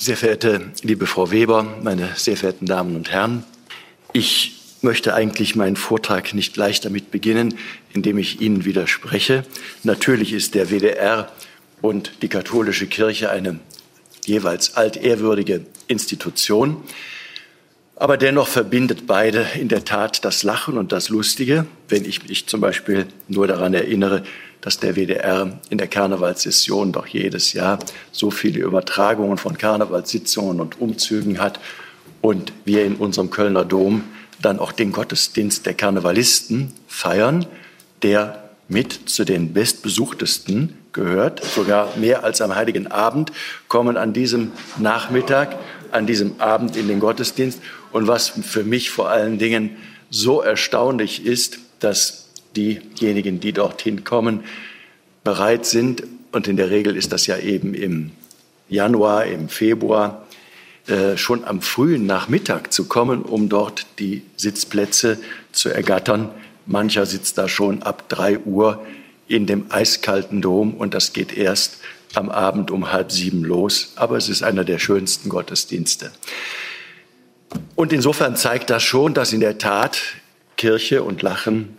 Sehr verehrte liebe Frau Weber, meine sehr verehrten Damen und Herren, ich möchte eigentlich meinen Vortrag nicht gleich damit beginnen, indem ich Ihnen widerspreche. Natürlich ist der WDR und die katholische Kirche eine jeweils altehrwürdige Institution. Aber dennoch verbindet beide in der Tat das Lachen und das Lustige, wenn ich mich zum Beispiel nur daran erinnere, dass der WDR in der Karnevalssession doch jedes Jahr so viele Übertragungen von Karnevalssitzungen und Umzügen hat und wir in unserem Kölner Dom dann auch den Gottesdienst der Karnevalisten feiern, der mit zu den bestbesuchtesten gehört. Sogar mehr als am Heiligen Abend kommen an diesem Nachmittag, an diesem Abend in den Gottesdienst. Und was für mich vor allen Dingen so erstaunlich ist, dass diejenigen, die dorthin kommen, bereit sind, und in der Regel ist das ja eben im Januar, im Februar, äh, schon am frühen Nachmittag zu kommen, um dort die Sitzplätze zu ergattern. Mancher sitzt da schon ab drei Uhr in dem eiskalten Dom und das geht erst am Abend um halb sieben los. Aber es ist einer der schönsten Gottesdienste. Und insofern zeigt das schon, dass in der Tat Kirche und Lachen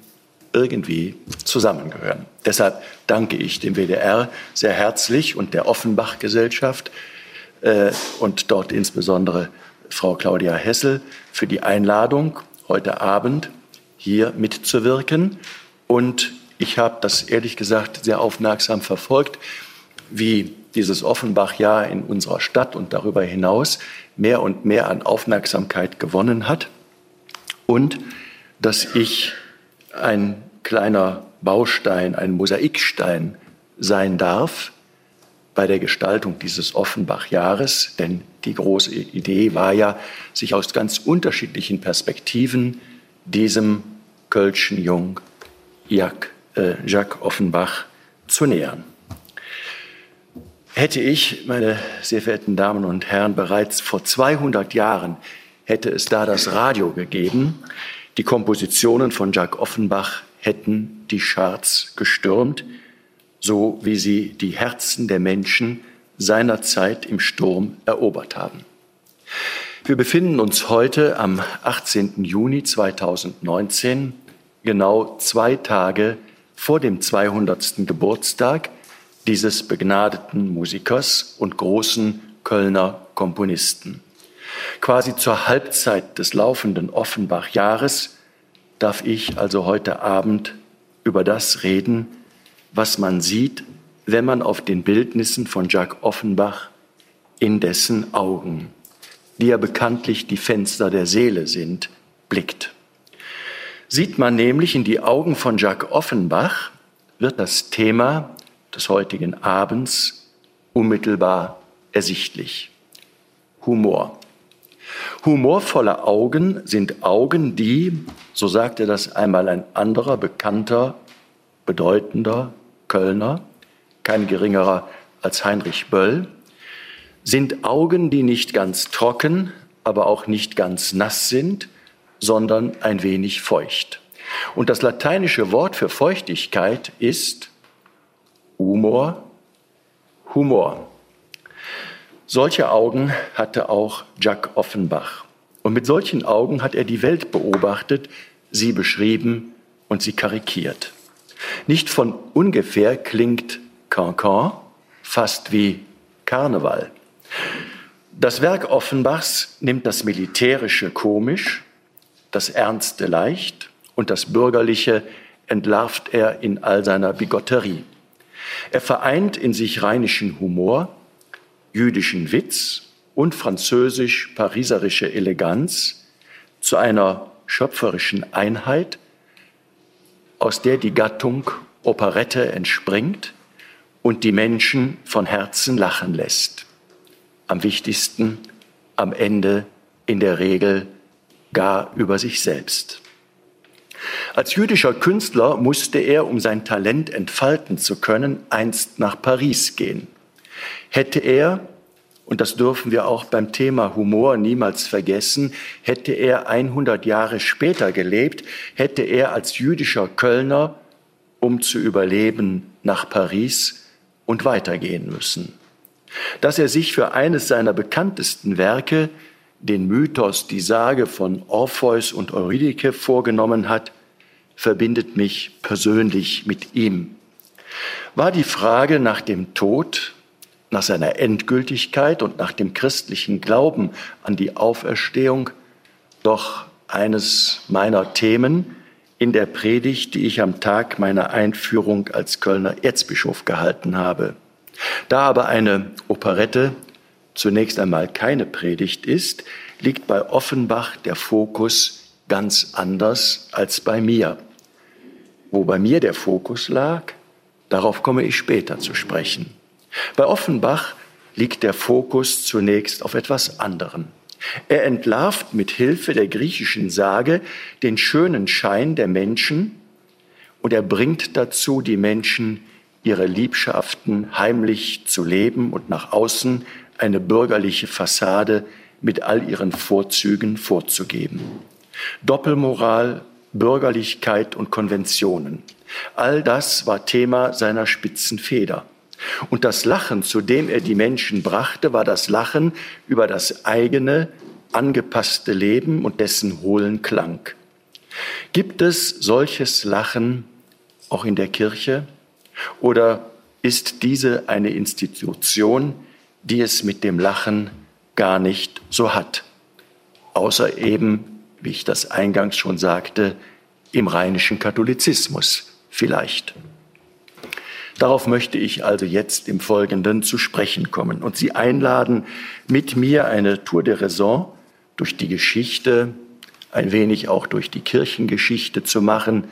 irgendwie zusammengehören. Deshalb danke ich dem WDR sehr herzlich und der Offenbach-Gesellschaft äh, und dort insbesondere Frau Claudia Hessel für die Einladung, heute Abend hier mitzuwirken. Und ich habe das ehrlich gesagt sehr aufmerksam verfolgt, wie dieses Offenbach-Jahr in unserer Stadt und darüber hinaus mehr und mehr an Aufmerksamkeit gewonnen hat. Und dass ich ein kleiner Baustein, ein Mosaikstein sein darf bei der Gestaltung dieses Offenbach-Jahres, denn die große Idee war ja, sich aus ganz unterschiedlichen Perspektiven diesem Kölschen Jung Jacques, äh, Jacques Offenbach zu nähern. Hätte ich, meine sehr verehrten Damen und Herren, bereits vor 200 Jahren hätte es da das Radio gegeben, die Kompositionen von Jacques Offenbach hätten die Charts gestürmt, so wie sie die Herzen der Menschen seinerzeit im Sturm erobert haben. Wir befinden uns heute am 18. Juni 2019, genau zwei Tage vor dem 200. Geburtstag dieses begnadeten Musikers und großen Kölner Komponisten. Quasi zur Halbzeit des laufenden Offenbach-Jahres darf ich also heute Abend über das reden, was man sieht, wenn man auf den Bildnissen von Jacques Offenbach in dessen Augen, die ja bekanntlich die Fenster der Seele sind, blickt. Sieht man nämlich in die Augen von Jacques Offenbach, wird das Thema des heutigen Abends unmittelbar ersichtlich. Humor. Humorvolle Augen sind Augen, die, so sagte das einmal ein anderer bekannter, bedeutender Kölner, kein geringerer als Heinrich Böll, sind Augen, die nicht ganz trocken, aber auch nicht ganz nass sind, sondern ein wenig feucht. Und das lateinische Wort für Feuchtigkeit ist Humor, Humor. Solche Augen hatte auch Jacques Offenbach. Und mit solchen Augen hat er die Welt beobachtet, sie beschrieben und sie karikiert. Nicht von ungefähr klingt Cancan fast wie Karneval. Das Werk Offenbachs nimmt das Militärische komisch, das Ernste leicht und das Bürgerliche entlarvt er in all seiner Bigotterie. Er vereint in sich rheinischen Humor, jüdischen Witz und französisch-pariserische Eleganz zu einer schöpferischen Einheit, aus der die Gattung Operette entspringt und die Menschen von Herzen lachen lässt. Am wichtigsten am Ende in der Regel gar über sich selbst. Als jüdischer Künstler musste er, um sein Talent entfalten zu können, einst nach Paris gehen. Hätte er, und das dürfen wir auch beim Thema Humor niemals vergessen, hätte er 100 Jahre später gelebt, hätte er als jüdischer Kölner, um zu überleben, nach Paris und weitergehen müssen. Dass er sich für eines seiner bekanntesten Werke, den Mythos, die Sage von Orpheus und Eurydike vorgenommen hat, verbindet mich persönlich mit ihm. War die Frage nach dem Tod, nach seiner Endgültigkeit und nach dem christlichen Glauben an die Auferstehung doch eines meiner Themen in der Predigt, die ich am Tag meiner Einführung als Kölner Erzbischof gehalten habe. Da aber eine Operette zunächst einmal keine Predigt ist, liegt bei Offenbach der Fokus ganz anders als bei mir. Wo bei mir der Fokus lag, darauf komme ich später zu sprechen. Bei Offenbach liegt der Fokus zunächst auf etwas anderem. Er entlarvt mit Hilfe der griechischen Sage den schönen Schein der Menschen und er bringt dazu die Menschen, ihre Liebschaften heimlich zu leben und nach außen eine bürgerliche Fassade mit all ihren Vorzügen vorzugeben. Doppelmoral, Bürgerlichkeit und Konventionen. All das war Thema seiner spitzen Feder. Und das Lachen, zu dem er die Menschen brachte, war das Lachen über das eigene, angepasste Leben und dessen hohlen Klang. Gibt es solches Lachen auch in der Kirche? Oder ist diese eine Institution, die es mit dem Lachen gar nicht so hat? Außer eben, wie ich das eingangs schon sagte, im rheinischen Katholizismus vielleicht. Darauf möchte ich also jetzt im Folgenden zu sprechen kommen und Sie einladen, mit mir eine Tour de Raison durch die Geschichte, ein wenig auch durch die Kirchengeschichte zu machen.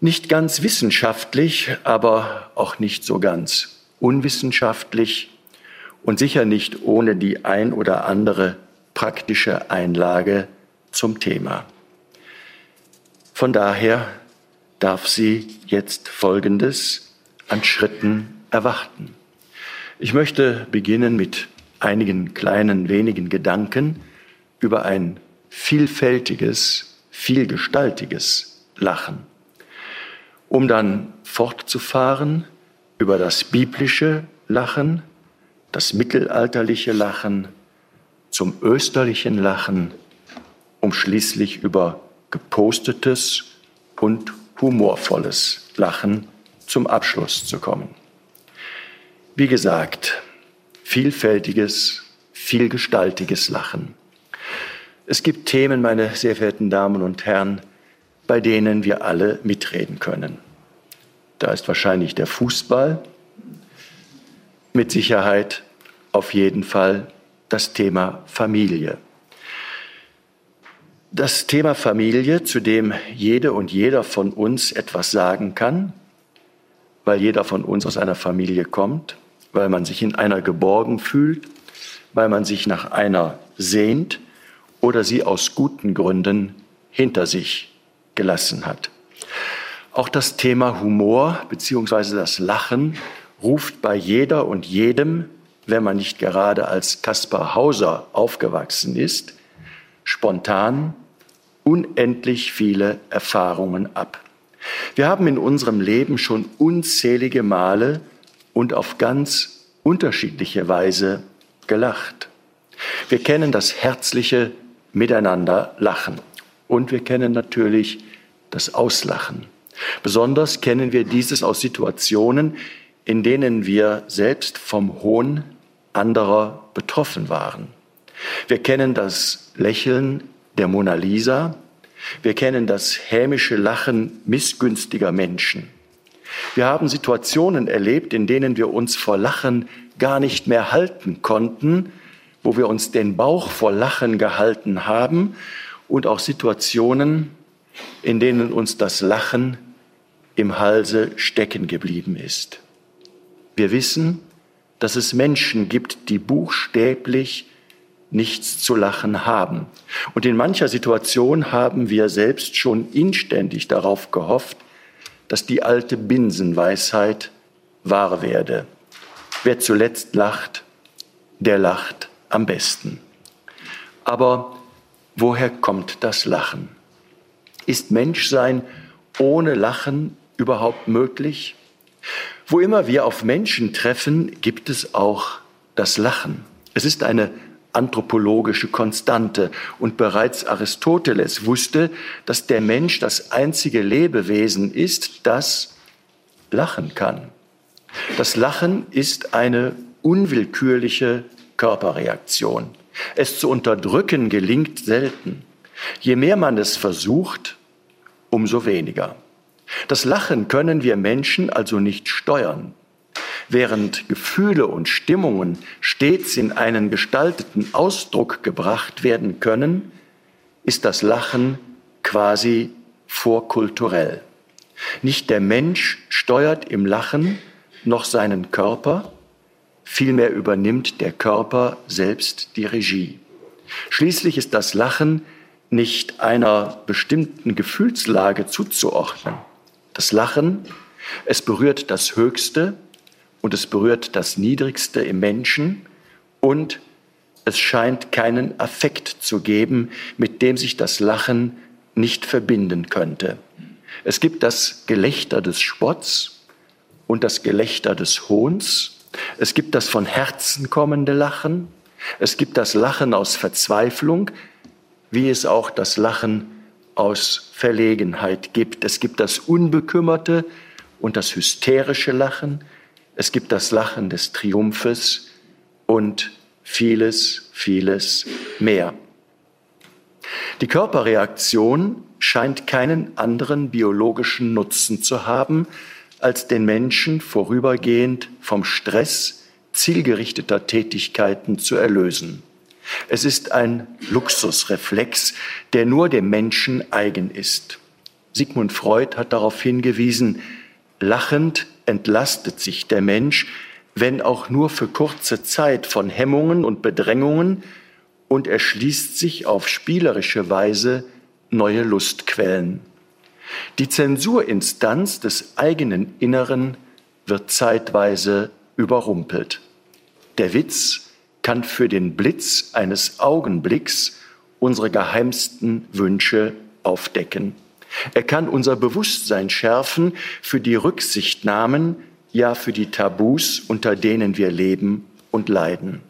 Nicht ganz wissenschaftlich, aber auch nicht so ganz unwissenschaftlich und sicher nicht ohne die ein oder andere praktische Einlage zum Thema. Von daher darf sie jetzt Folgendes an Schritten erwarten. Ich möchte beginnen mit einigen kleinen, wenigen Gedanken über ein vielfältiges, vielgestaltiges Lachen, um dann fortzufahren über das biblische Lachen, das mittelalterliche Lachen, zum österlichen Lachen, um schließlich über gepostetes und humorvolles Lachen zum Abschluss zu kommen. Wie gesagt, vielfältiges, vielgestaltiges Lachen. Es gibt Themen, meine sehr verehrten Damen und Herren, bei denen wir alle mitreden können. Da ist wahrscheinlich der Fußball, mit Sicherheit auf jeden Fall das Thema Familie. Das Thema Familie, zu dem jede und jeder von uns etwas sagen kann, weil jeder von uns aus einer Familie kommt, weil man sich in einer geborgen fühlt, weil man sich nach einer sehnt oder sie aus guten Gründen hinter sich gelassen hat. Auch das Thema Humor bzw. das Lachen ruft bei jeder und jedem, wenn man nicht gerade als Kaspar Hauser aufgewachsen ist, spontan unendlich viele Erfahrungen ab. Wir haben in unserem Leben schon unzählige Male und auf ganz unterschiedliche Weise gelacht. Wir kennen das herzliche Miteinander lachen und wir kennen natürlich das Auslachen. Besonders kennen wir dieses aus Situationen, in denen wir selbst vom Hohn anderer betroffen waren. Wir kennen das Lächeln der Mona Lisa, wir kennen das hämische Lachen missgünstiger Menschen. Wir haben Situationen erlebt, in denen wir uns vor Lachen gar nicht mehr halten konnten, wo wir uns den Bauch vor Lachen gehalten haben und auch Situationen, in denen uns das Lachen im Halse stecken geblieben ist. Wir wissen, dass es Menschen gibt, die buchstäblich nichts zu lachen haben. Und in mancher Situation haben wir selbst schon inständig darauf gehofft, dass die alte Binsenweisheit wahr werde. Wer zuletzt lacht, der lacht am besten. Aber woher kommt das Lachen? Ist Menschsein ohne Lachen überhaupt möglich? Wo immer wir auf Menschen treffen, gibt es auch das Lachen. Es ist eine anthropologische Konstante. Und bereits Aristoteles wusste, dass der Mensch das einzige Lebewesen ist, das lachen kann. Das Lachen ist eine unwillkürliche Körperreaktion. Es zu unterdrücken gelingt selten. Je mehr man es versucht, umso weniger. Das Lachen können wir Menschen also nicht steuern. Während Gefühle und Stimmungen stets in einen gestalteten Ausdruck gebracht werden können, ist das Lachen quasi vorkulturell. Nicht der Mensch steuert im Lachen noch seinen Körper, vielmehr übernimmt der Körper selbst die Regie. Schließlich ist das Lachen nicht einer bestimmten Gefühlslage zuzuordnen. Das Lachen, es berührt das Höchste und es berührt das Niedrigste im Menschen und es scheint keinen Affekt zu geben, mit dem sich das Lachen nicht verbinden könnte. Es gibt das Gelächter des Spotts und das Gelächter des Hohns. Es gibt das von Herzen kommende Lachen. Es gibt das Lachen aus Verzweiflung, wie es auch das Lachen aus Verlegenheit gibt. Es gibt das unbekümmerte und das hysterische Lachen. Es gibt das Lachen des Triumphes und vieles, vieles mehr. Die Körperreaktion scheint keinen anderen biologischen Nutzen zu haben, als den Menschen vorübergehend vom Stress zielgerichteter Tätigkeiten zu erlösen. Es ist ein Luxusreflex, der nur dem Menschen eigen ist. Sigmund Freud hat darauf hingewiesen, lachend entlastet sich der Mensch, wenn auch nur für kurze Zeit von Hemmungen und Bedrängungen, und erschließt sich auf spielerische Weise neue Lustquellen. Die Zensurinstanz des eigenen Inneren wird zeitweise überrumpelt. Der Witz kann für den Blitz eines Augenblicks unsere geheimsten Wünsche aufdecken. Er kann unser Bewusstsein schärfen für die Rücksichtnahmen, ja für die Tabus, unter denen wir leben und leiden.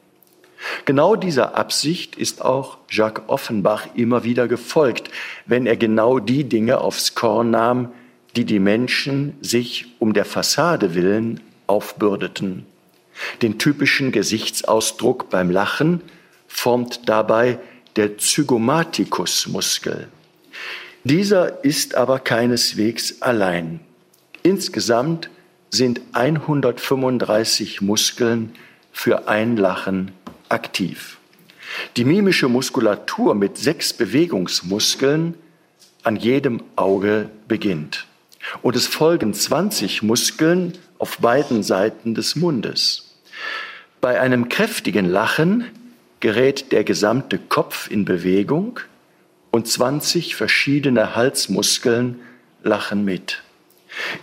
Genau dieser Absicht ist auch Jacques Offenbach immer wieder gefolgt, wenn er genau die Dinge aufs Korn nahm, die die Menschen sich um der Fassade willen aufbürdeten. Den typischen Gesichtsausdruck beim Lachen formt dabei der Zygomaticus-Muskel. Dieser ist aber keineswegs allein. Insgesamt sind 135 Muskeln für ein Lachen aktiv. Die mimische Muskulatur mit sechs Bewegungsmuskeln an jedem Auge beginnt. Und es folgen 20 Muskeln auf beiden Seiten des Mundes. Bei einem kräftigen Lachen gerät der gesamte Kopf in Bewegung und 20 verschiedene Halsmuskeln lachen mit.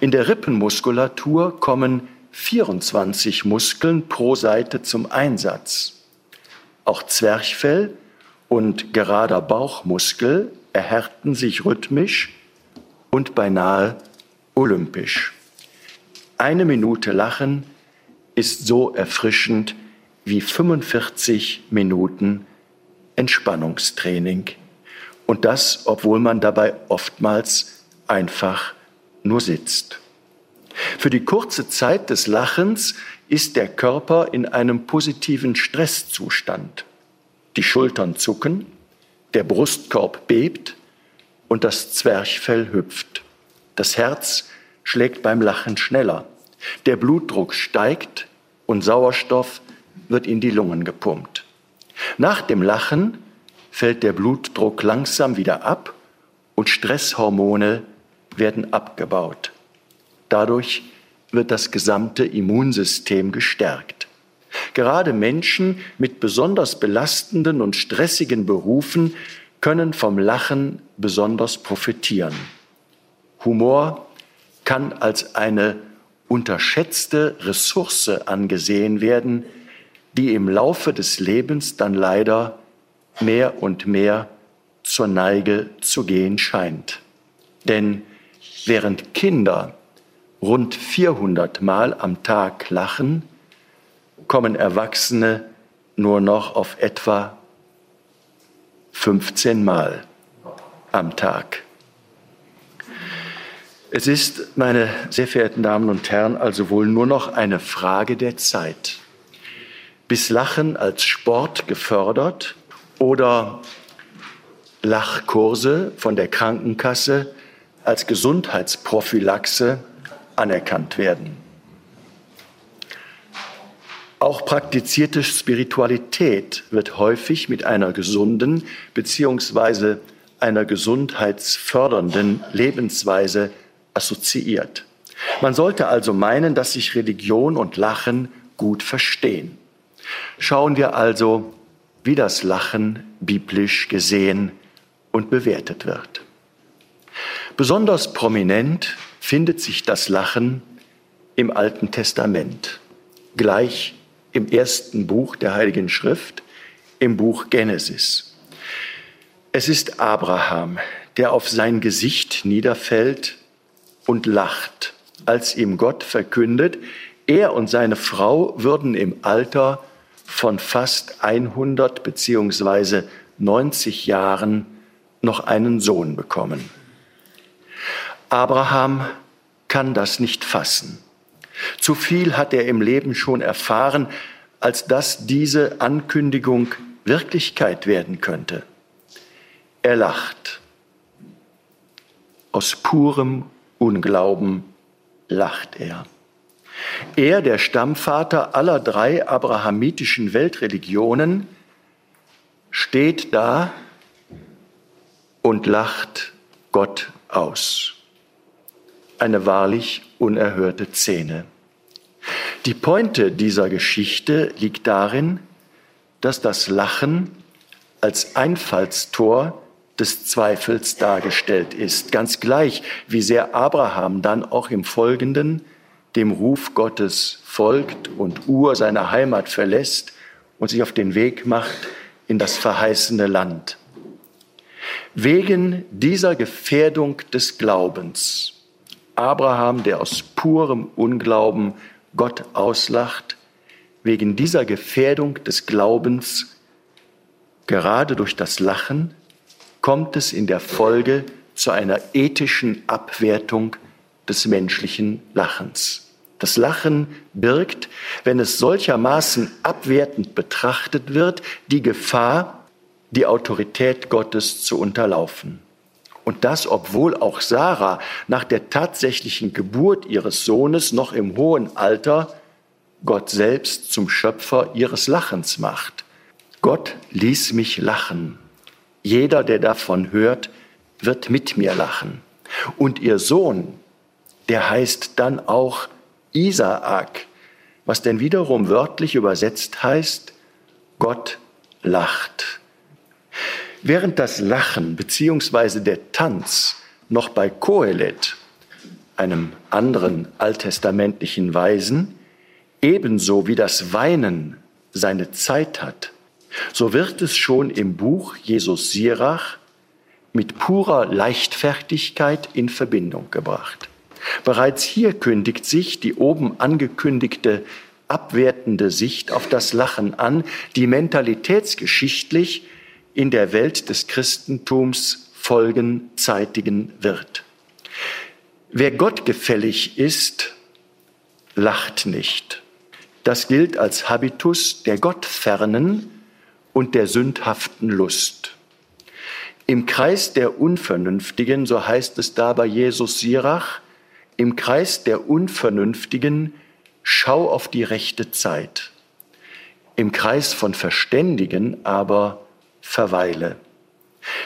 In der Rippenmuskulatur kommen 24 Muskeln pro Seite zum Einsatz. Auch Zwerchfell und gerader Bauchmuskel erhärten sich rhythmisch und beinahe olympisch. Eine Minute Lachen ist so erfrischend wie 45 Minuten Entspannungstraining. Und das, obwohl man dabei oftmals einfach nur sitzt. Für die kurze Zeit des Lachens ist der Körper in einem positiven Stresszustand. Die Schultern zucken, der Brustkorb bebt und das Zwerchfell hüpft. Das Herz schlägt beim Lachen schneller. Der Blutdruck steigt und Sauerstoff wird in die Lungen gepumpt. Nach dem Lachen fällt der Blutdruck langsam wieder ab und Stresshormone werden abgebaut. Dadurch wird das gesamte Immunsystem gestärkt. Gerade Menschen mit besonders belastenden und stressigen Berufen können vom Lachen besonders profitieren. Humor kann als eine unterschätzte Ressource angesehen werden, die im Laufe des Lebens dann leider mehr und mehr zur Neige zu gehen scheint. Denn während Kinder rund 400 Mal am Tag lachen, kommen Erwachsene nur noch auf etwa 15 Mal am Tag. Es ist, meine sehr verehrten Damen und Herren, also wohl nur noch eine Frage der Zeit, bis Lachen als Sport gefördert oder Lachkurse von der Krankenkasse als Gesundheitsprophylaxe anerkannt werden. Auch praktizierte Spiritualität wird häufig mit einer gesunden bzw. einer gesundheitsfördernden Lebensweise assoziiert. Man sollte also meinen, dass sich Religion und Lachen gut verstehen. Schauen wir also, wie das Lachen biblisch gesehen und bewertet wird. Besonders prominent findet sich das Lachen im Alten Testament, gleich im ersten Buch der Heiligen Schrift, im Buch Genesis. Es ist Abraham, der auf sein Gesicht niederfällt und lacht, als ihm Gott verkündet, er und seine Frau würden im Alter von fast 100 beziehungsweise 90 Jahren noch einen Sohn bekommen. Abraham kann das nicht fassen. Zu viel hat er im Leben schon erfahren, als dass diese Ankündigung Wirklichkeit werden könnte. Er lacht. Aus purem Unglauben lacht er. Er, der Stammvater aller drei abrahamitischen Weltreligionen, steht da und lacht Gott aus. Eine wahrlich unerhörte Szene. Die Pointe dieser Geschichte liegt darin, dass das Lachen als Einfallstor des Zweifels dargestellt ist, ganz gleich, wie sehr Abraham dann auch im Folgenden dem Ruf Gottes folgt und Ur seiner Heimat verlässt und sich auf den Weg macht in das verheißene Land. Wegen dieser Gefährdung des Glaubens, Abraham, der aus purem Unglauben Gott auslacht, wegen dieser Gefährdung des Glaubens, gerade durch das Lachen, kommt es in der Folge zu einer ethischen Abwertung des menschlichen Lachens. Das Lachen birgt, wenn es solchermaßen abwertend betrachtet wird, die Gefahr, die Autorität Gottes zu unterlaufen. Und das, obwohl auch Sarah nach der tatsächlichen Geburt ihres Sohnes noch im hohen Alter Gott selbst zum Schöpfer ihres Lachens macht. Gott ließ mich lachen. Jeder, der davon hört, wird mit mir lachen. Und ihr Sohn, der heißt dann auch Isaak, was denn wiederum wörtlich übersetzt heißt, Gott lacht. Während das Lachen beziehungsweise der Tanz noch bei Kohelet, einem anderen alttestamentlichen Weisen, ebenso wie das Weinen seine Zeit hat, so wird es schon im Buch Jesus Sirach mit purer Leichtfertigkeit in Verbindung gebracht. Bereits hier kündigt sich die oben angekündigte abwertende Sicht auf das Lachen an, die mentalitätsgeschichtlich in der Welt des Christentums Folgen zeitigen wird. Wer gottgefällig ist, lacht nicht. Das gilt als Habitus der Gottfernen und der sündhaften Lust. Im Kreis der Unvernünftigen, so heißt es da bei Jesus Sirach, im Kreis der Unvernünftigen schau auf die rechte Zeit. Im Kreis von Verständigen aber verweile.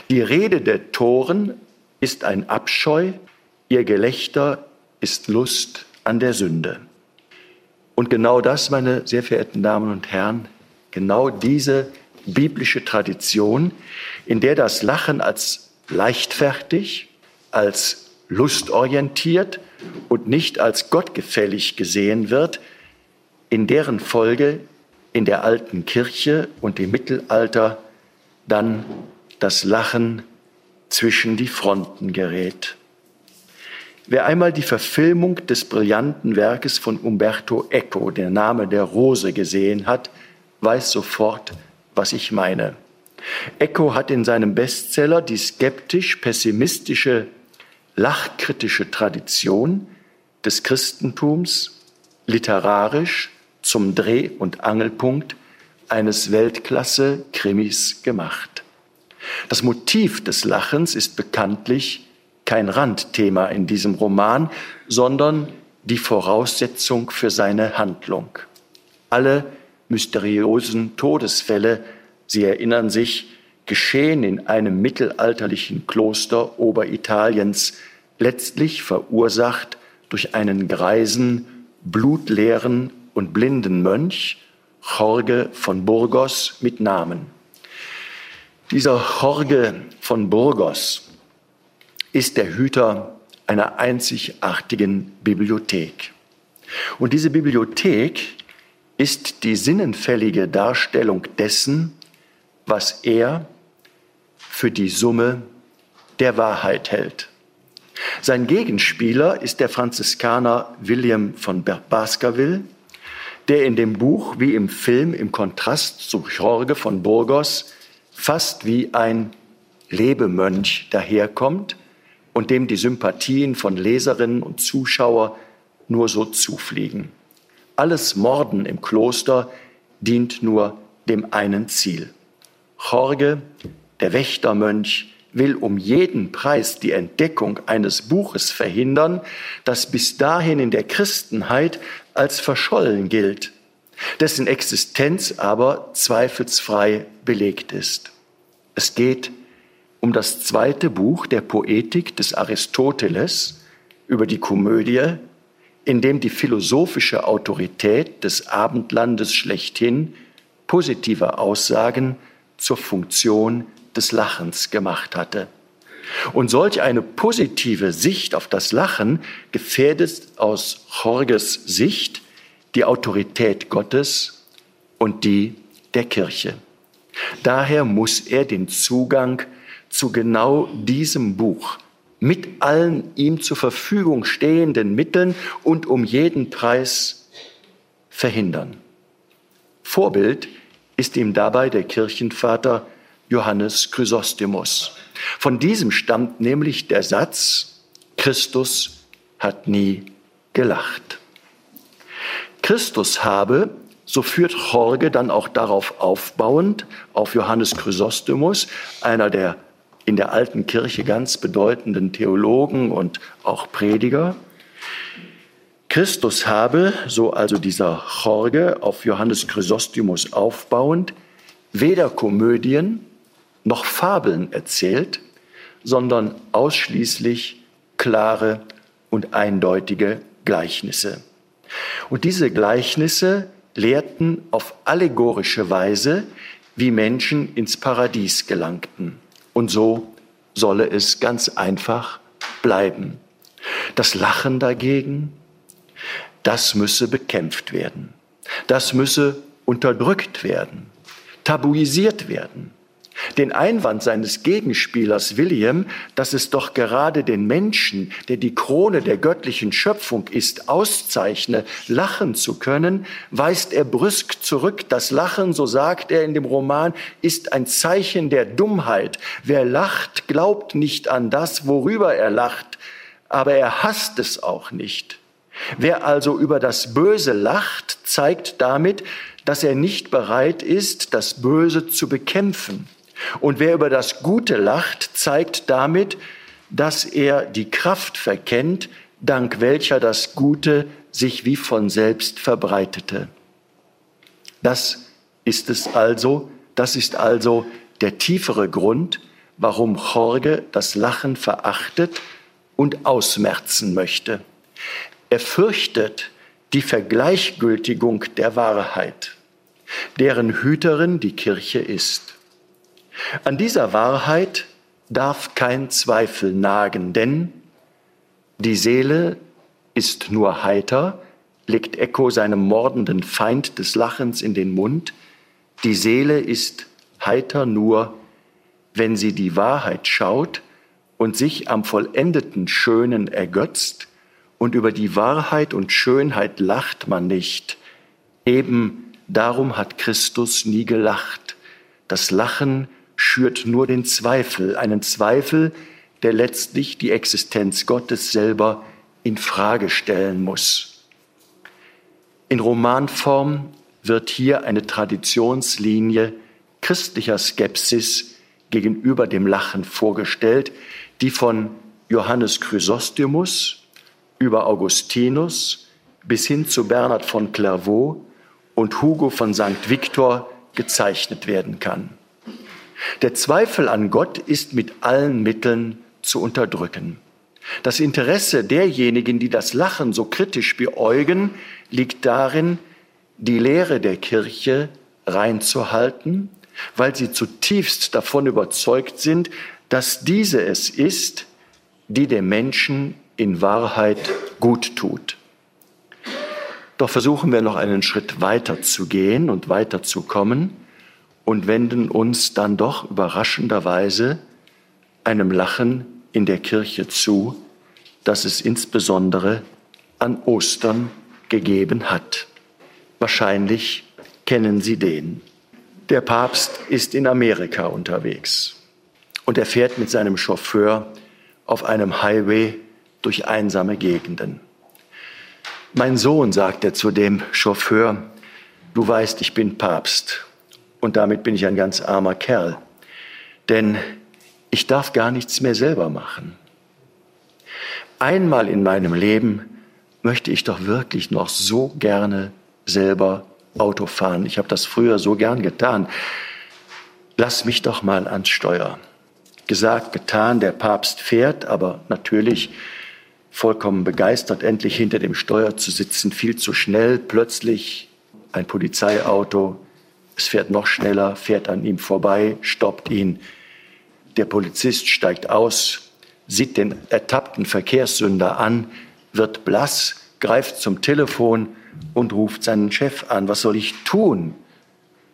Die Rede der Toren ist ein Abscheu, ihr Gelächter ist Lust an der Sünde. Und genau das, meine sehr verehrten Damen und Herren, genau diese biblische Tradition, in der das Lachen als leichtfertig, als lustorientiert und nicht als gottgefällig gesehen wird, in deren Folge in der alten Kirche und im Mittelalter dann das Lachen zwischen die Fronten gerät. Wer einmal die Verfilmung des brillanten Werkes von Umberto Eco, der Name der Rose, gesehen hat, weiß sofort, was ich meine. Eco hat in seinem Bestseller die skeptisch-pessimistische, lachkritische Tradition des Christentums literarisch zum Dreh- und Angelpunkt eines Weltklasse-Krimis gemacht. Das Motiv des Lachens ist bekanntlich kein Randthema in diesem Roman, sondern die Voraussetzung für seine Handlung. Alle mysteriösen Todesfälle, Sie erinnern sich, geschehen in einem mittelalterlichen Kloster Oberitaliens, letztlich verursacht durch einen greisen, blutleeren und blinden Mönch, Jorge von Burgos mit Namen. Dieser Jorge von Burgos ist der Hüter einer einzigartigen Bibliothek. Und diese Bibliothek ist die sinnenfällige Darstellung dessen, was er für die Summe der Wahrheit hält. Sein Gegenspieler ist der Franziskaner William von Baskerville, der in dem Buch wie im Film im Kontrast zu Jorge von Burgos fast wie ein Lebemönch daherkommt, und dem die Sympathien von Leserinnen und Zuschauer nur so zufliegen. Alles Morden im Kloster dient nur dem einen Ziel. Jorge, der Wächtermönch, will um jeden Preis die Entdeckung eines Buches verhindern, das bis dahin in der Christenheit als verschollen gilt, dessen Existenz aber zweifelsfrei belegt ist. Es geht um das zweite Buch der Poetik des Aristoteles über die Komödie, in dem die philosophische Autorität des Abendlandes schlechthin positive Aussagen zur Funktion des Lachens gemacht hatte. Und solch eine positive Sicht auf das Lachen gefährdet aus Jorges Sicht die Autorität Gottes und die der Kirche. Daher muss er den Zugang zu genau diesem Buch mit allen ihm zur Verfügung stehenden Mitteln und um jeden Preis verhindern. Vorbild ist ihm dabei der Kirchenvater Johannes Chrysostomus. Von diesem stammt nämlich der Satz, Christus hat nie gelacht. Christus habe, so führt Jorge dann auch darauf aufbauend, auf Johannes Chrysostomus, einer der in der alten Kirche ganz bedeutenden Theologen und auch Prediger. Christus habe, so also dieser Jorge auf Johannes Chrysostomus aufbauend, weder Komödien noch Fabeln erzählt, sondern ausschließlich klare und eindeutige Gleichnisse. Und diese Gleichnisse lehrten auf allegorische Weise, wie Menschen ins Paradies gelangten. Und so solle es ganz einfach bleiben. Das Lachen dagegen, das müsse bekämpft werden. Das müsse unterdrückt werden, tabuisiert werden. Den Einwand seines Gegenspielers William, dass es doch gerade den Menschen, der die Krone der göttlichen Schöpfung ist, auszeichne, lachen zu können, weist er brüsk zurück. Das Lachen, so sagt er in dem Roman, ist ein Zeichen der Dummheit. Wer lacht, glaubt nicht an das, worüber er lacht, aber er hasst es auch nicht. Wer also über das Böse lacht, zeigt damit, dass er nicht bereit ist, das Böse zu bekämpfen. Und wer über das Gute lacht, zeigt damit, dass er die Kraft verkennt, dank welcher das Gute sich wie von selbst verbreitete. Das ist es also, das ist also der tiefere Grund, warum Jorge das Lachen verachtet und ausmerzen möchte. Er fürchtet die Vergleichgültigung der Wahrheit, deren Hüterin die Kirche ist. An dieser Wahrheit darf kein Zweifel nagen, denn die Seele ist nur heiter, legt Echo seinem mordenden Feind des Lachens in den Mund, die Seele ist heiter nur, wenn sie die Wahrheit schaut und sich am vollendeten Schönen ergötzt, und über die Wahrheit und Schönheit lacht man nicht. Eben darum hat Christus nie gelacht. Das Lachen schürt nur den Zweifel, einen Zweifel, der letztlich die Existenz Gottes selber in Frage stellen muss. In Romanform wird hier eine Traditionslinie christlicher Skepsis gegenüber dem Lachen vorgestellt, die von Johannes Chrysostomus über Augustinus bis hin zu Bernhard von Clairvaux und Hugo von St. Victor gezeichnet werden kann. Der Zweifel an Gott ist mit allen Mitteln zu unterdrücken. Das Interesse derjenigen, die das Lachen so kritisch beäugen, liegt darin, die Lehre der Kirche reinzuhalten, weil sie zutiefst davon überzeugt sind, dass diese es ist, die dem Menschen in Wahrheit gut tut. Doch versuchen wir noch einen Schritt weiter zu gehen und weiter zu kommen und wenden uns dann doch überraschenderweise einem Lachen in der Kirche zu, das es insbesondere an Ostern gegeben hat. Wahrscheinlich kennen Sie den. Der Papst ist in Amerika unterwegs und er fährt mit seinem Chauffeur auf einem Highway durch einsame Gegenden. Mein Sohn, sagt er zu dem Chauffeur, du weißt, ich bin Papst und damit bin ich ein ganz armer Kerl, denn ich darf gar nichts mehr selber machen. Einmal in meinem Leben möchte ich doch wirklich noch so gerne selber Auto fahren. Ich habe das früher so gern getan. Lass mich doch mal ans Steuer. Gesagt, getan, der Papst fährt, aber natürlich vollkommen begeistert, endlich hinter dem Steuer zu sitzen, viel zu schnell. Plötzlich ein Polizeiauto, es fährt noch schneller, fährt an ihm vorbei, stoppt ihn. Der Polizist steigt aus, sieht den ertappten Verkehrssünder an, wird blass, greift zum Telefon und ruft seinen Chef an. Was soll ich tun?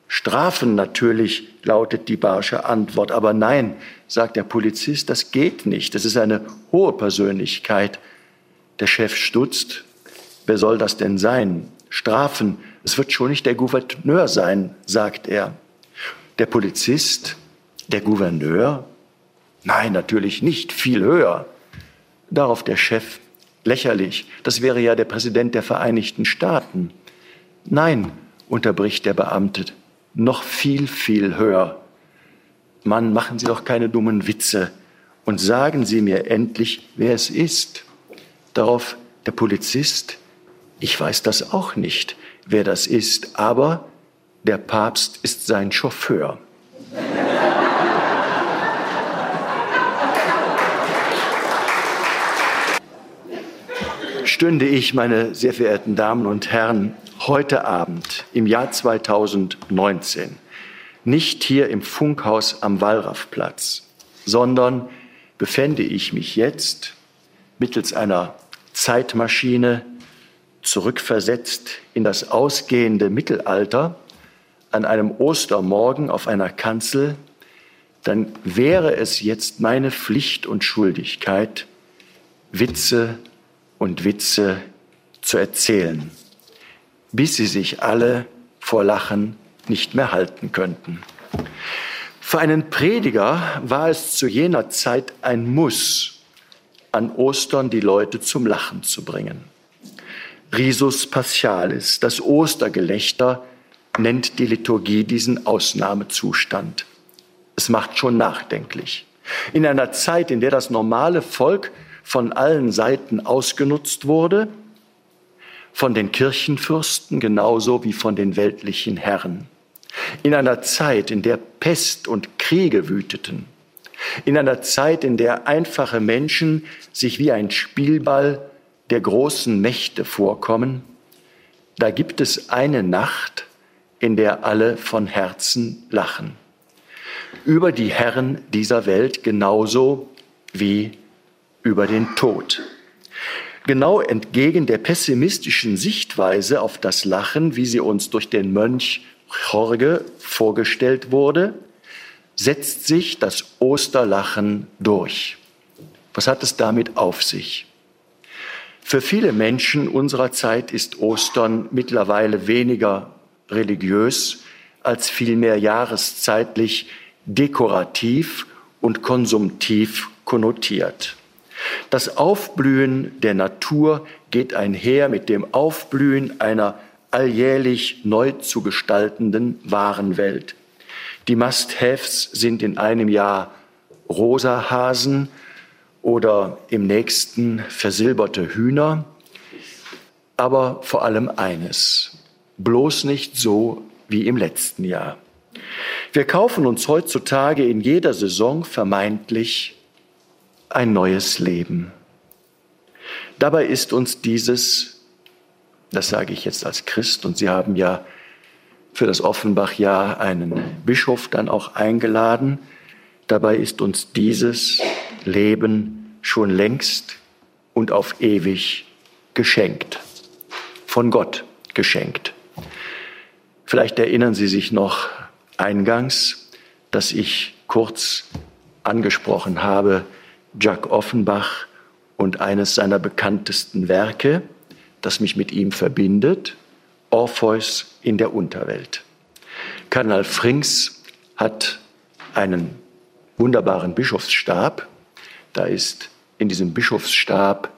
Strafen natürlich, lautet die barsche Antwort. Aber nein, sagt der Polizist, das geht nicht. Das ist eine hohe Persönlichkeit. Der Chef stutzt. Wer soll das denn sein? Strafen. Es wird schon nicht der Gouverneur sein, sagt er. Der Polizist, der Gouverneur? Nein, natürlich nicht, viel höher. Darauf der Chef, lächerlich, das wäre ja der Präsident der Vereinigten Staaten. Nein, unterbricht der Beamte, noch viel, viel höher. Mann, machen Sie doch keine dummen Witze und sagen Sie mir endlich, wer es ist. Darauf der Polizist, ich weiß das auch nicht, wer das ist, aber der Papst ist sein Chauffeur. Stünde ich, meine sehr verehrten Damen und Herren, heute Abend im Jahr 2019 nicht hier im Funkhaus am Wallraffplatz, sondern befände ich mich jetzt mittels einer Zeitmaschine zurückversetzt in das ausgehende Mittelalter an einem Ostermorgen auf einer Kanzel, dann wäre es jetzt meine Pflicht und Schuldigkeit, Witze und Witze zu erzählen, bis sie sich alle vor Lachen nicht mehr halten könnten. Für einen Prediger war es zu jener Zeit ein Muss, an Ostern die Leute zum Lachen zu bringen. Risus Paschalis, das Ostergelächter, nennt die Liturgie diesen Ausnahmezustand. Es macht schon nachdenklich. In einer Zeit, in der das normale Volk von allen Seiten ausgenutzt wurde, von den Kirchenfürsten genauso wie von den weltlichen Herren. In einer Zeit, in der Pest und Kriege wüteten, in einer Zeit, in der einfache Menschen sich wie ein Spielball der großen Mächte vorkommen, da gibt es eine Nacht, in der alle von Herzen lachen. Über die Herren dieser Welt genauso wie über den Tod. Genau entgegen der pessimistischen Sichtweise auf das Lachen, wie sie uns durch den Mönch Jorge vorgestellt wurde, setzt sich das Osterlachen durch. Was hat es damit auf sich? Für viele Menschen unserer Zeit ist Ostern mittlerweile weniger religiös als vielmehr jahreszeitlich dekorativ und konsumtiv konnotiert. Das Aufblühen der Natur geht einher mit dem Aufblühen einer alljährlich neu zu gestaltenden Warenwelt. Die Must-Haves sind in einem Jahr rosa Hasen oder im nächsten versilberte Hühner, aber vor allem eines, bloß nicht so wie im letzten Jahr. Wir kaufen uns heutzutage in jeder Saison vermeintlich ein neues Leben. Dabei ist uns dieses, das sage ich jetzt als Christ, und Sie haben ja für das Offenbach-Jahr einen Bischof dann auch eingeladen, dabei ist uns dieses Leben schon längst und auf ewig geschenkt, von Gott geschenkt. Vielleicht erinnern Sie sich noch eingangs, dass ich kurz angesprochen habe, Jack Offenbach und eines seiner bekanntesten Werke, das mich mit ihm verbindet, Orpheus in der Unterwelt. Kardinal Frings hat einen wunderbaren Bischofsstab. Da ist in diesem Bischofsstab,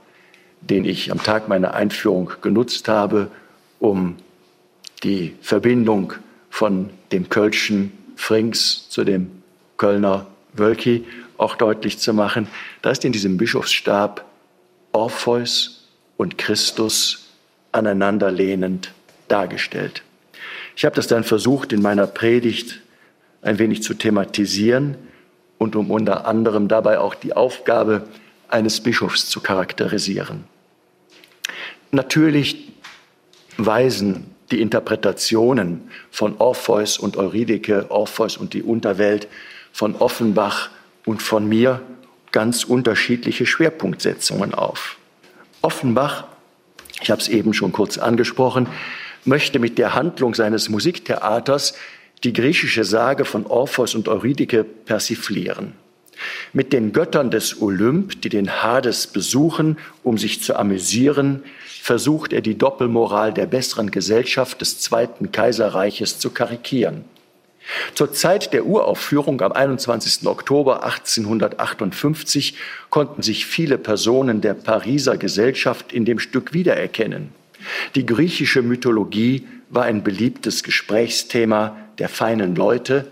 den ich am Tag meiner Einführung genutzt habe, um die Verbindung von dem Kölschen Frings zu dem Kölner Wölki auch deutlich zu machen. Da ist in diesem Bischofsstab Orpheus und Christus aneinanderlehnend dargestellt. Ich habe das dann versucht, in meiner Predigt ein wenig zu thematisieren und um unter anderem dabei auch die Aufgabe eines Bischofs zu charakterisieren. Natürlich weisen die Interpretationen von Orpheus und Eurydike, Orpheus und die Unterwelt, von Offenbach und von mir ganz unterschiedliche Schwerpunktsetzungen auf. Offenbach, ich habe es eben schon kurz angesprochen, möchte mit der Handlung seines Musiktheaters die griechische Sage von Orpheus und Eurydike persiflieren. Mit den Göttern des Olymp, die den Hades besuchen, um sich zu amüsieren, versucht er die Doppelmoral der besseren Gesellschaft des Zweiten Kaiserreiches zu karikieren. Zur Zeit der Uraufführung am 21. Oktober 1858 konnten sich viele Personen der Pariser Gesellschaft in dem Stück wiedererkennen. Die griechische Mythologie war ein beliebtes Gesprächsthema der feinen Leute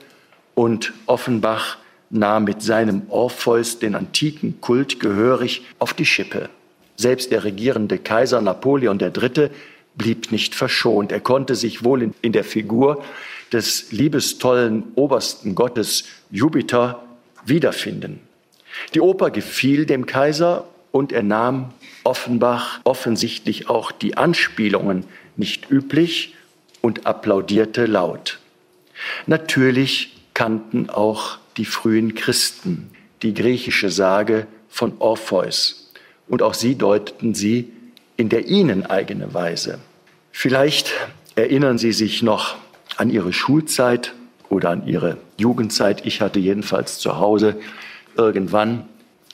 und Offenbach nahm mit seinem Orpheus den antiken Kult gehörig auf die Schippe. Selbst der regierende Kaiser Napoleon III. blieb nicht verschont. Er konnte sich wohl in, der Figur des liebestollen obersten Gottes Jupiter wiederfinden. Die Oper gefiel dem Kaiser und er nahm Offenbach offensichtlich auch die Anspielungen nicht üblich und applaudierte laut. Natürlich kannten auch die frühen Christen die griechische Sage von Orpheus und auch sie deuteten sie in der ihnen eigene Weise. Vielleicht erinnern Sie sich noch an Ihre Schulzeit oder an Ihre Jugendzeit. Ich hatte jedenfalls zu Hause irgendwann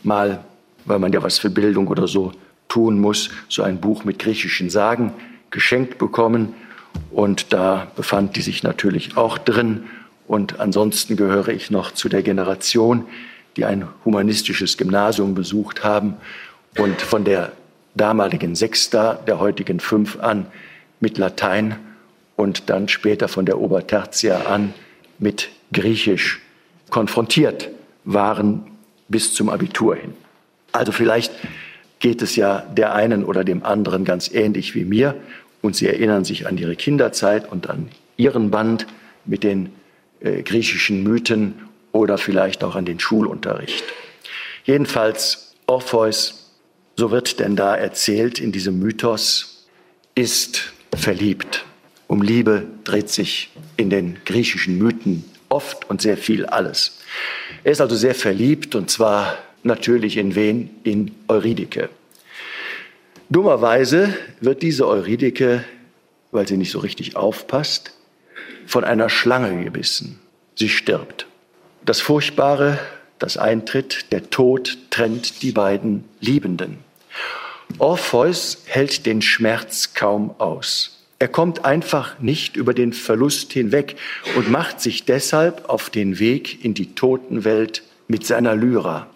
mal, weil man ja was für Bildung oder so tun muss, so ein Buch mit griechischen Sagen geschenkt bekommen. Und da befand die sich natürlich auch drin. Und ansonsten gehöre ich noch zu der Generation, die ein humanistisches Gymnasium besucht haben und von der damaligen Sechster, der heutigen Fünf an mit Latein und dann später von der Obertertia an mit Griechisch konfrontiert waren bis zum Abitur hin. Also vielleicht geht es ja der einen oder dem anderen ganz ähnlich wie mir und Sie erinnern sich an Ihre Kinderzeit und an Ihren Band mit den äh, griechischen Mythen oder vielleicht auch an den Schulunterricht. Jedenfalls Orpheus, so wird denn da erzählt in diesem Mythos, ist verliebt. Um Liebe dreht sich in den griechischen Mythen oft und sehr viel alles. Er ist also sehr verliebt und zwar natürlich in wen? In Eurydike. Dummerweise wird diese Eurydike, weil sie nicht so richtig aufpasst, von einer Schlange gebissen. Sie stirbt. Das Furchtbare, das eintritt. Der Tod trennt die beiden Liebenden. Orpheus hält den Schmerz kaum aus. Er kommt einfach nicht über den Verlust hinweg und macht sich deshalb auf den Weg in die Totenwelt mit seiner Lyra.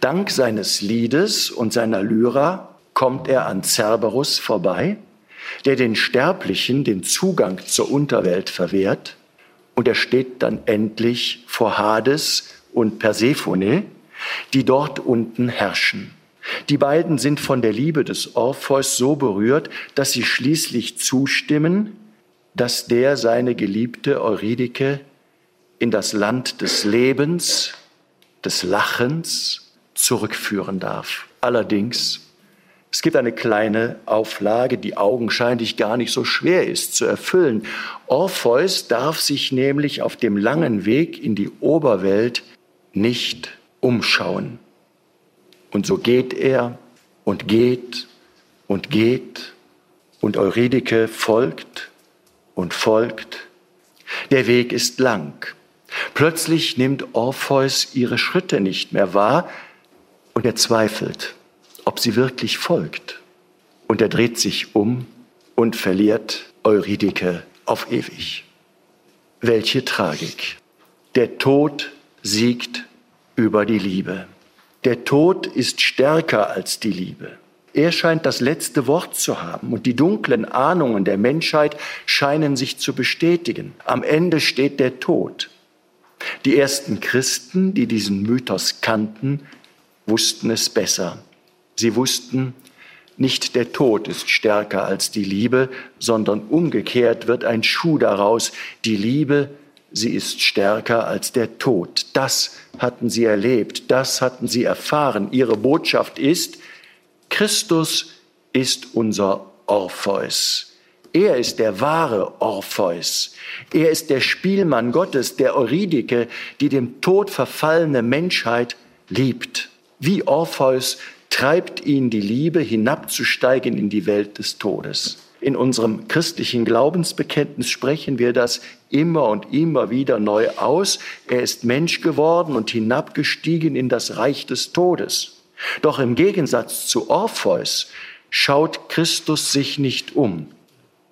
Dank seines Liedes und seiner Lyra kommt er an Cerberus vorbei, der den Sterblichen den Zugang zur Unterwelt verwehrt, und er steht dann endlich vor Hades und Persephone, die dort unten herrschen. Die beiden sind von der Liebe des Orpheus so berührt, dass sie schließlich zustimmen, dass der seine geliebte Eurydike in das Land des Lebens, des Lachens zurückführen darf. Allerdings, es gibt eine kleine Auflage, die augenscheinlich gar nicht so schwer ist zu erfüllen. Orpheus darf sich nämlich auf dem langen Weg in die Oberwelt nicht umschauen. Und so geht er und geht und geht und Eurydike folgt und folgt. Der Weg ist lang. Plötzlich nimmt Orpheus ihre Schritte nicht mehr wahr und er zweifelt, ob sie wirklich folgt. Und er dreht sich um und verliert Eurydike auf ewig. Welche Tragik. Der Tod siegt über die Liebe. Der Tod ist stärker als die Liebe. Er scheint das letzte Wort zu haben und die dunklen Ahnungen der Menschheit scheinen sich zu bestätigen. Am Ende steht der Tod. Die ersten Christen, die diesen Mythos kannten, wussten es besser. Sie wussten, nicht der Tod ist stärker als die Liebe, sondern umgekehrt wird ein Schuh daraus. Die Liebe sie ist stärker als der Tod. Das hatten sie erlebt, das hatten sie erfahren. Ihre Botschaft ist, Christus ist unser Orpheus. Er ist der wahre Orpheus. Er ist der Spielmann Gottes, der Eurydike, die dem Tod verfallene Menschheit liebt. Wie Orpheus treibt ihn die Liebe hinabzusteigen in die Welt des Todes. In unserem christlichen Glaubensbekenntnis sprechen wir das immer und immer wieder neu aus. Er ist Mensch geworden und hinabgestiegen in das Reich des Todes. Doch im Gegensatz zu Orpheus schaut Christus sich nicht um.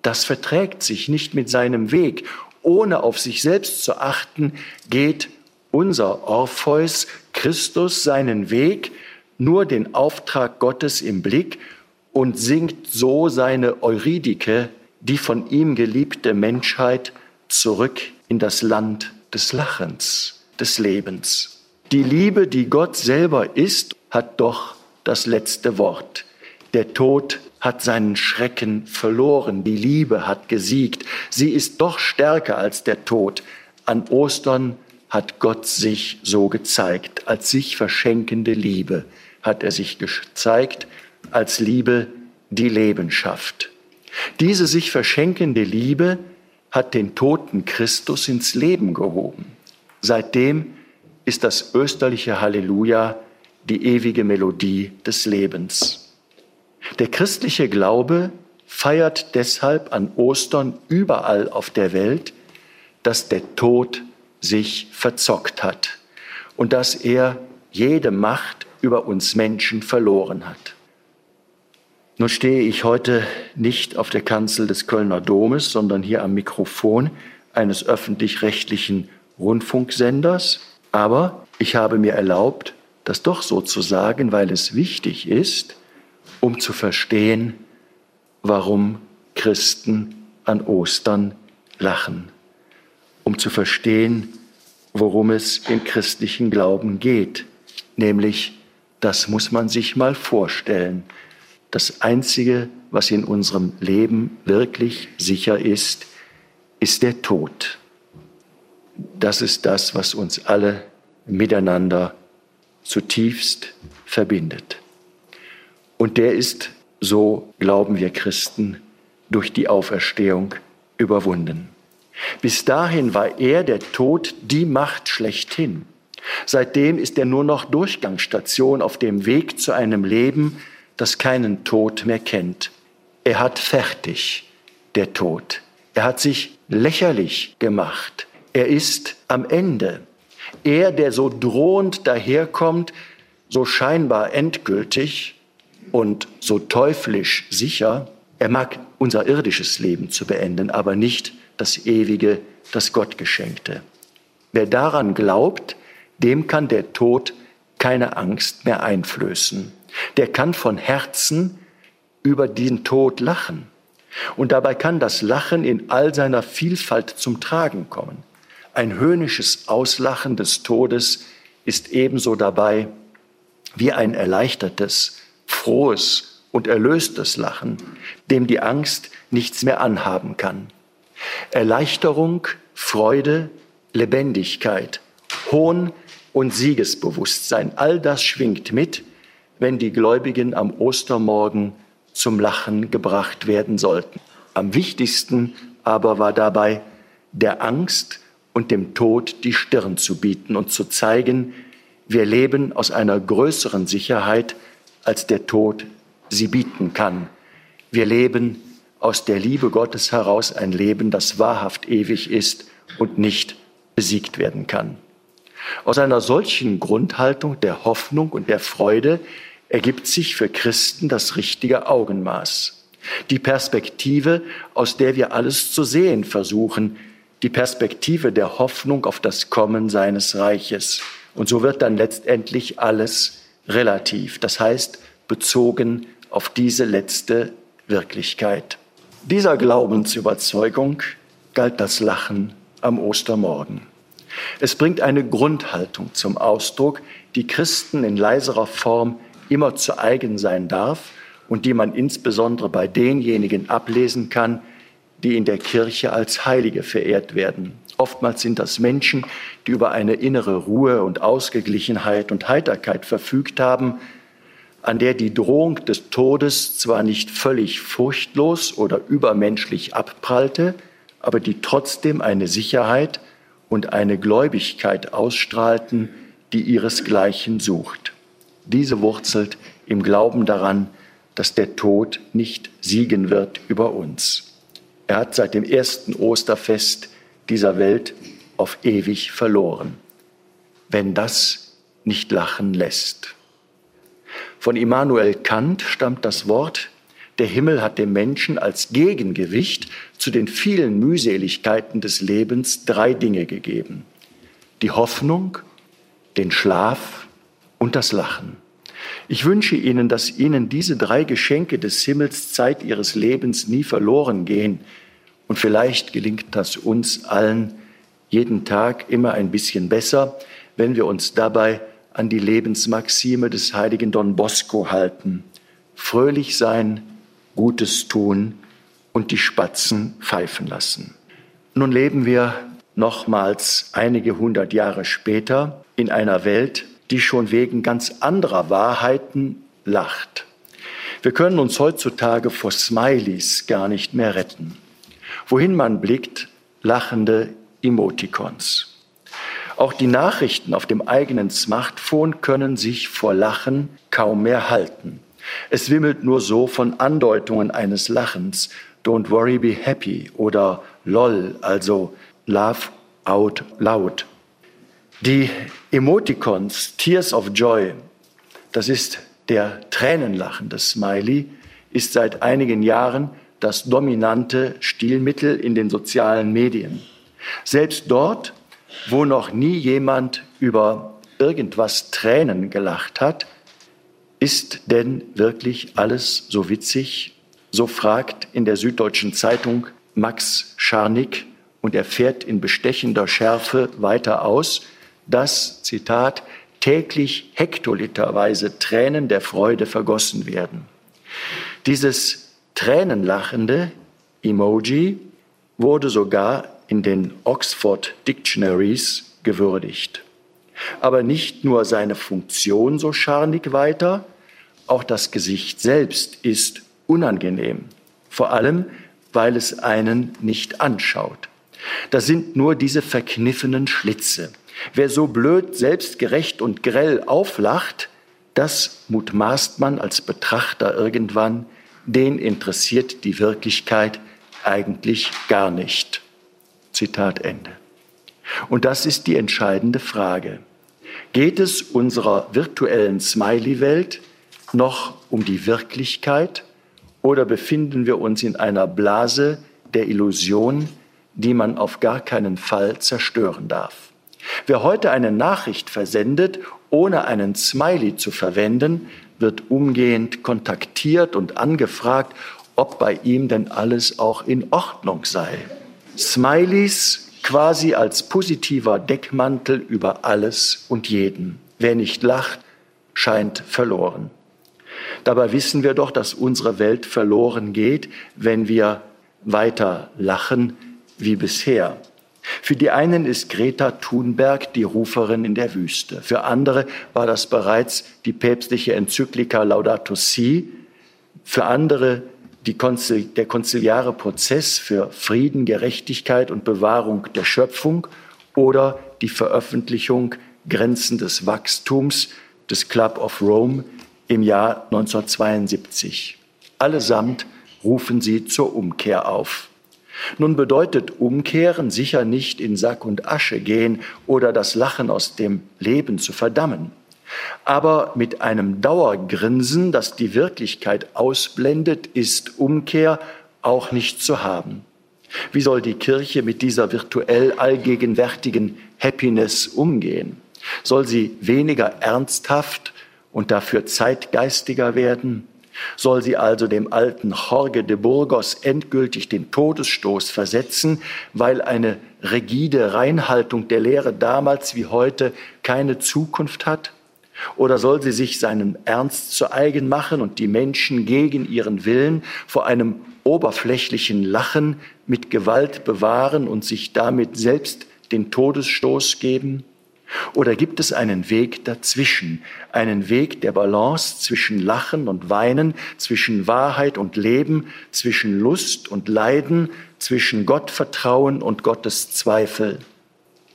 Das verträgt sich nicht mit seinem Weg. Ohne auf sich selbst zu achten, geht unser Orpheus Christus seinen Weg, nur den Auftrag Gottes im Blick und singt so seine Eurydike, die von ihm geliebte Menschheit, zurück in das Land des Lachens, des Lebens. Die Liebe, die Gott selber ist, hat doch das letzte Wort. Der Tod hat seinen Schrecken verloren, die Liebe hat gesiegt. Sie ist doch stärker als der Tod. An Ostern hat Gott sich so gezeigt, als sich verschenkende Liebe hat er sich gezeigt als Liebe, die Leben schafft. Diese sich verschenkende Liebe hat den toten Christus ins Leben gehoben. Seitdem ist das österliche Halleluja die ewige Melodie des Lebens. Der christliche Glaube feiert deshalb an Ostern überall auf der Welt, dass der Tod sich verzockt hat und dass er jede Macht über uns Menschen verloren hat. Nun stehe ich heute nicht auf der Kanzel des Kölner Domes, sondern hier am Mikrofon eines öffentlich-rechtlichen Rundfunksenders. Aber ich habe mir erlaubt, das doch so zu sagen, weil es wichtig ist, um zu verstehen, warum Christen an Ostern lachen, um zu verstehen, worum es im christlichen Glauben geht, nämlich, das muss man sich mal vorstellen, das Einzige, was in unserem Leben wirklich sicher ist, ist der Tod. Das ist das, was uns alle miteinander zutiefst verbindet. Und der ist, so glauben wir Christen, durch die Auferstehung überwunden. Bis dahin war er, der Tod, die Macht schlechthin. Seitdem ist er nur noch Durchgangsstation auf dem Weg zu einem Leben, das keinen Tod mehr kennt. Er hat fertig, der Tod. Er hat sich lächerlich gemacht. Er ist am Ende. Er, der so drohend daherkommt, so scheinbar endgültig und so teuflisch sicher, er mag unser irdisches Leben zu beenden, aber nicht das ewige, das Gott geschenkte. Wer daran glaubt, dem kann der Tod keine Angst mehr einflößen. Der kann von Herzen über den Tod lachen. Und dabei kann das Lachen in all seiner Vielfalt zum Tragen kommen. Ein höhnisches Auslachen des Todes ist ebenso dabei wie ein erleichtertes, frohes und erlöstes Lachen, dem die Angst nichts mehr anhaben kann. Erleichterung, Freude, Lebendigkeit, Hohn und Siegesbewusstsein, all das schwingt mit, wenn die Gläubigen am Ostermorgen zum Lachen gebracht werden sollten. Am wichtigsten aber war dabei, der Angst und dem Tod die Stirn zu bieten und zu zeigen, wir leben aus einer größeren Sicherheit, als der Tod sie bieten kann. Wir leben aus der Liebe Gottes heraus ein Leben, das wahrhaft ewig ist und nicht besiegt werden kann. Aus einer solchen Grundhaltung der Hoffnung und der Freude ergibt sich für Christen das richtige Augenmaß. Die Perspektive, aus der wir alles zu sehen versuchen, die Perspektive der Hoffnung auf das Kommen seines Reiches. Und so wird dann letztendlich alles relativ, das heißt bezogen auf diese letzte Wirklichkeit. Dieser Glaubensüberzeugung galt das Lachen am Ostermorgen. Es bringt eine Grundhaltung zum Ausdruck, die Christen in leiserer Form immer zu eigen sein darf und die man insbesondere bei denjenigen ablesen kann, die in der Kirche als Heilige verehrt werden. Oftmals sind das Menschen, die über eine innere Ruhe und Ausgeglichenheit und Heiterkeit verfügt haben, an der die Drohung des Todes zwar nicht völlig furchtlos oder übermenschlich abprallte, aber die trotzdem eine Sicherheit und eine Gläubigkeit ausstrahlten, die ihresgleichen sucht. Diese wurzelt im Glauben daran, dass der Tod nicht siegen wird über uns. Er hat seit dem ersten Osterfest dieser Welt auf ewig verloren. Wenn das nicht lachen lässt. Von Immanuel Kant stammt das Wort, der Himmel hat dem Menschen als Gegengewicht zu den vielen Mühseligkeiten des Lebens drei Dinge gegeben. Die Hoffnung, den Schlaf und das Lachen. Ich wünsche Ihnen, dass Ihnen diese drei Geschenke des Himmels Zeit Ihres Lebens nie verloren gehen. Und vielleicht gelingt das uns allen jeden Tag immer ein bisschen besser, wenn wir uns dabei an die Lebensmaxime des heiligen Don Bosco halten. Fröhlich sein, Gutes tun und die Spatzen pfeifen lassen. Nun leben wir nochmals einige hundert Jahre später in einer Welt, die schon wegen ganz anderer Wahrheiten lacht. Wir können uns heutzutage vor Smileys gar nicht mehr retten. Wohin man blickt, lachende Emoticons. Auch die Nachrichten auf dem eigenen Smartphone können sich vor Lachen kaum mehr halten. Es wimmelt nur so von Andeutungen eines Lachens. Don't worry, be happy oder LOL, also Laugh out loud. Die Emoticons Tears of Joy, das ist der tränenlachende Smiley, ist seit einigen Jahren das dominante Stilmittel in den sozialen Medien. Selbst dort, wo noch nie jemand über irgendwas Tränen gelacht hat, ist denn wirklich alles so witzig? So fragt in der Süddeutschen Zeitung Max Scharnick und er fährt in bestechender Schärfe weiter aus, dass, Zitat, täglich hektoliterweise Tränen der Freude vergossen werden. Dieses tränenlachende Emoji wurde sogar in den Oxford Dictionaries gewürdigt. Aber nicht nur seine Funktion so scharnig weiter, auch das Gesicht selbst ist unangenehm, vor allem weil es einen nicht anschaut. Da sind nur diese verkniffenen Schlitze, Wer so blöd, selbstgerecht und grell auflacht, das mutmaßt man als Betrachter irgendwann, den interessiert die Wirklichkeit eigentlich gar nicht. Zitat Ende. Und das ist die entscheidende Frage. Geht es unserer virtuellen Smiley-Welt noch um die Wirklichkeit oder befinden wir uns in einer Blase der Illusion, die man auf gar keinen Fall zerstören darf? Wer heute eine Nachricht versendet, ohne einen Smiley zu verwenden, wird umgehend kontaktiert und angefragt, ob bei ihm denn alles auch in Ordnung sei. Smileys quasi als positiver Deckmantel über alles und jeden. Wer nicht lacht, scheint verloren. Dabei wissen wir doch, dass unsere Welt verloren geht, wenn wir weiter lachen wie bisher. Für die einen ist Greta Thunberg die Ruferin in der Wüste. Für andere war das bereits die päpstliche Enzyklika Laudato Si. Für andere Konzil, der konziliare Prozess für Frieden, Gerechtigkeit und Bewahrung der Schöpfung oder die Veröffentlichung Grenzen des Wachstums des Club of Rome im Jahr 1972. Allesamt rufen sie zur Umkehr auf. Nun bedeutet Umkehren sicher nicht in Sack und Asche gehen oder das Lachen aus dem Leben zu verdammen. Aber mit einem Dauergrinsen, das die Wirklichkeit ausblendet, ist Umkehr auch nicht zu haben. Wie soll die Kirche mit dieser virtuell allgegenwärtigen Happiness umgehen? Soll sie weniger ernsthaft und dafür zeitgeistiger werden? Soll sie also dem alten Jorge de Burgos endgültig den Todesstoß versetzen, weil eine rigide Reinhaltung der Lehre damals wie heute keine Zukunft hat? Oder soll sie sich seinen Ernst zu eigen machen und die Menschen gegen ihren Willen vor einem oberflächlichen Lachen mit Gewalt bewahren und sich damit selbst den Todesstoß geben? Oder gibt es einen Weg dazwischen, einen Weg der Balance zwischen Lachen und Weinen, zwischen Wahrheit und Leben, zwischen Lust und Leiden, zwischen Gottvertrauen und Gottes Zweifel?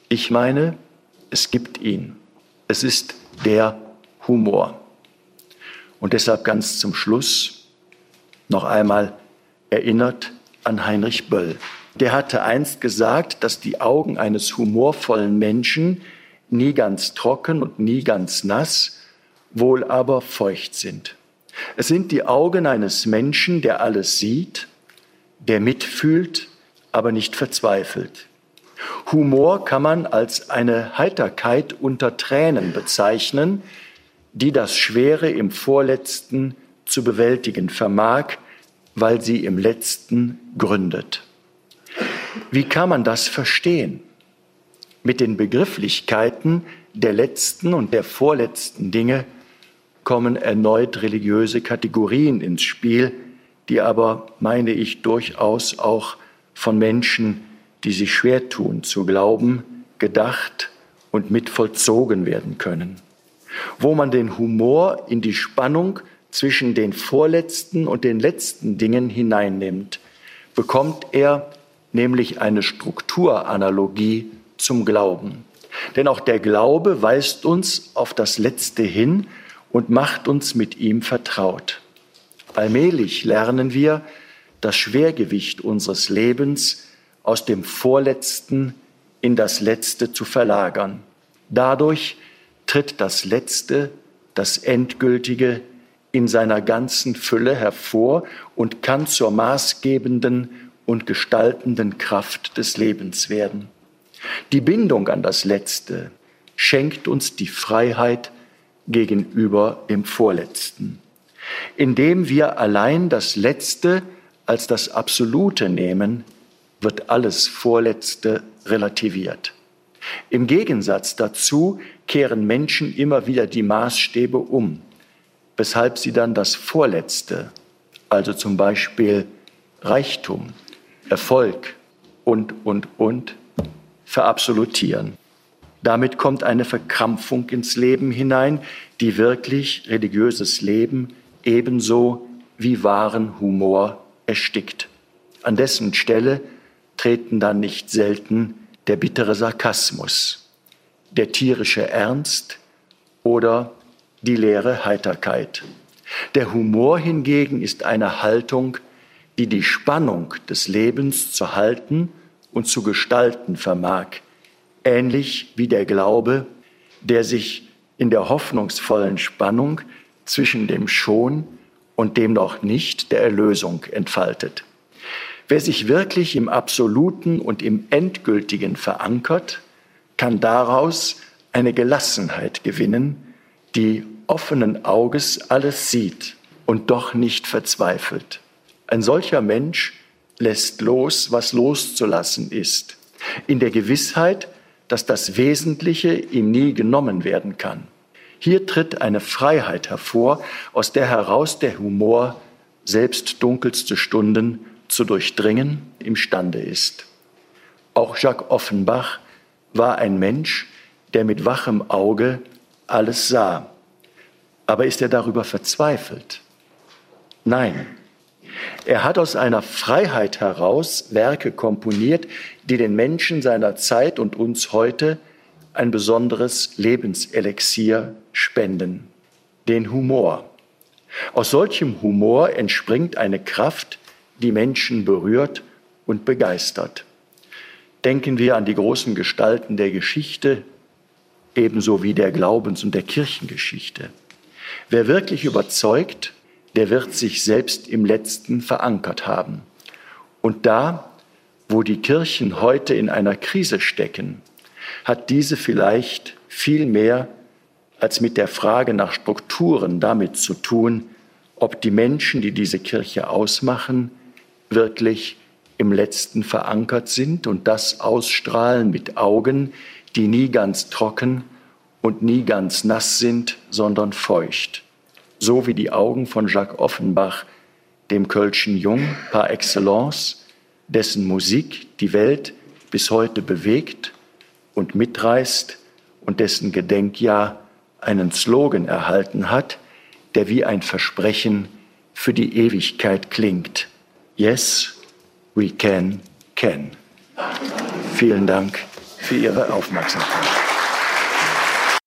Ich meine, es gibt ihn. Es ist der Humor. Und deshalb ganz zum Schluss noch einmal erinnert an Heinrich Böll. Der hatte einst gesagt, dass die Augen eines humorvollen Menschen nie ganz trocken und nie ganz nass, wohl aber feucht sind. Es sind die Augen eines Menschen, der alles sieht, der mitfühlt, aber nicht verzweifelt. Humor kann man als eine Heiterkeit unter Tränen bezeichnen, die das Schwere im Vorletzten zu bewältigen vermag, weil sie im Letzten gründet. Wie kann man das verstehen? Mit den Begrifflichkeiten der letzten und der vorletzten Dinge kommen erneut religiöse Kategorien ins Spiel, die aber, meine ich, durchaus auch von Menschen, die sich schwer tun zu glauben, gedacht und mit vollzogen werden können. Wo man den Humor in die Spannung zwischen den vorletzten und den letzten Dingen hineinnimmt, bekommt er nämlich eine Strukturanalogie zum Glauben. Denn auch der Glaube weist uns auf das Letzte hin und macht uns mit ihm vertraut. Allmählich lernen wir, das Schwergewicht unseres Lebens aus dem Vorletzten in das Letzte zu verlagern. Dadurch tritt das Letzte, das Endgültige in seiner ganzen Fülle hervor und kann zur maßgebenden und gestaltenden Kraft des Lebens werden. Die Bindung an das Letzte schenkt uns die Freiheit gegenüber dem Vorletzten. Indem wir allein das Letzte als das Absolute nehmen, wird alles Vorletzte relativiert. Im Gegensatz dazu kehren Menschen immer wieder die Maßstäbe um, weshalb sie dann das Vorletzte, also zum Beispiel Reichtum, Erfolg und, und, und, verabsolutieren. Damit kommt eine Verkrampfung ins Leben hinein, die wirklich religiöses Leben ebenso wie wahren Humor erstickt. An dessen Stelle treten dann nicht selten der bittere Sarkasmus, der tierische Ernst oder die leere Heiterkeit. Der Humor hingegen ist eine Haltung, die die Spannung des Lebens zu halten und zu gestalten vermag, ähnlich wie der Glaube, der sich in der hoffnungsvollen Spannung zwischen dem Schon und dem noch nicht der Erlösung entfaltet. Wer sich wirklich im Absoluten und im Endgültigen verankert, kann daraus eine Gelassenheit gewinnen, die offenen Auges alles sieht und doch nicht verzweifelt. Ein solcher Mensch lässt los, was loszulassen ist, in der Gewissheit, dass das Wesentliche ihm nie genommen werden kann. Hier tritt eine Freiheit hervor, aus der heraus der Humor selbst dunkelste Stunden zu durchdringen imstande ist. Auch Jacques Offenbach war ein Mensch, der mit wachem Auge alles sah. Aber ist er darüber verzweifelt? Nein. Er hat aus einer Freiheit heraus Werke komponiert, die den Menschen seiner Zeit und uns heute ein besonderes Lebenselixier spenden, den Humor. Aus solchem Humor entspringt eine Kraft, die Menschen berührt und begeistert. Denken wir an die großen Gestalten der Geschichte, ebenso wie der Glaubens- und der Kirchengeschichte. Wer wirklich überzeugt, der wird sich selbst im Letzten verankert haben. Und da, wo die Kirchen heute in einer Krise stecken, hat diese vielleicht viel mehr als mit der Frage nach Strukturen damit zu tun, ob die Menschen, die diese Kirche ausmachen, wirklich im Letzten verankert sind und das ausstrahlen mit Augen, die nie ganz trocken und nie ganz nass sind, sondern feucht. So wie die Augen von Jacques Offenbach, dem Kölschen Jung par excellence, dessen Musik die Welt bis heute bewegt und mitreißt und dessen Gedenkjahr einen Slogan erhalten hat, der wie ein Versprechen für die Ewigkeit klingt. Yes, we can, can. Vielen Dank für Ihre Aufmerksamkeit.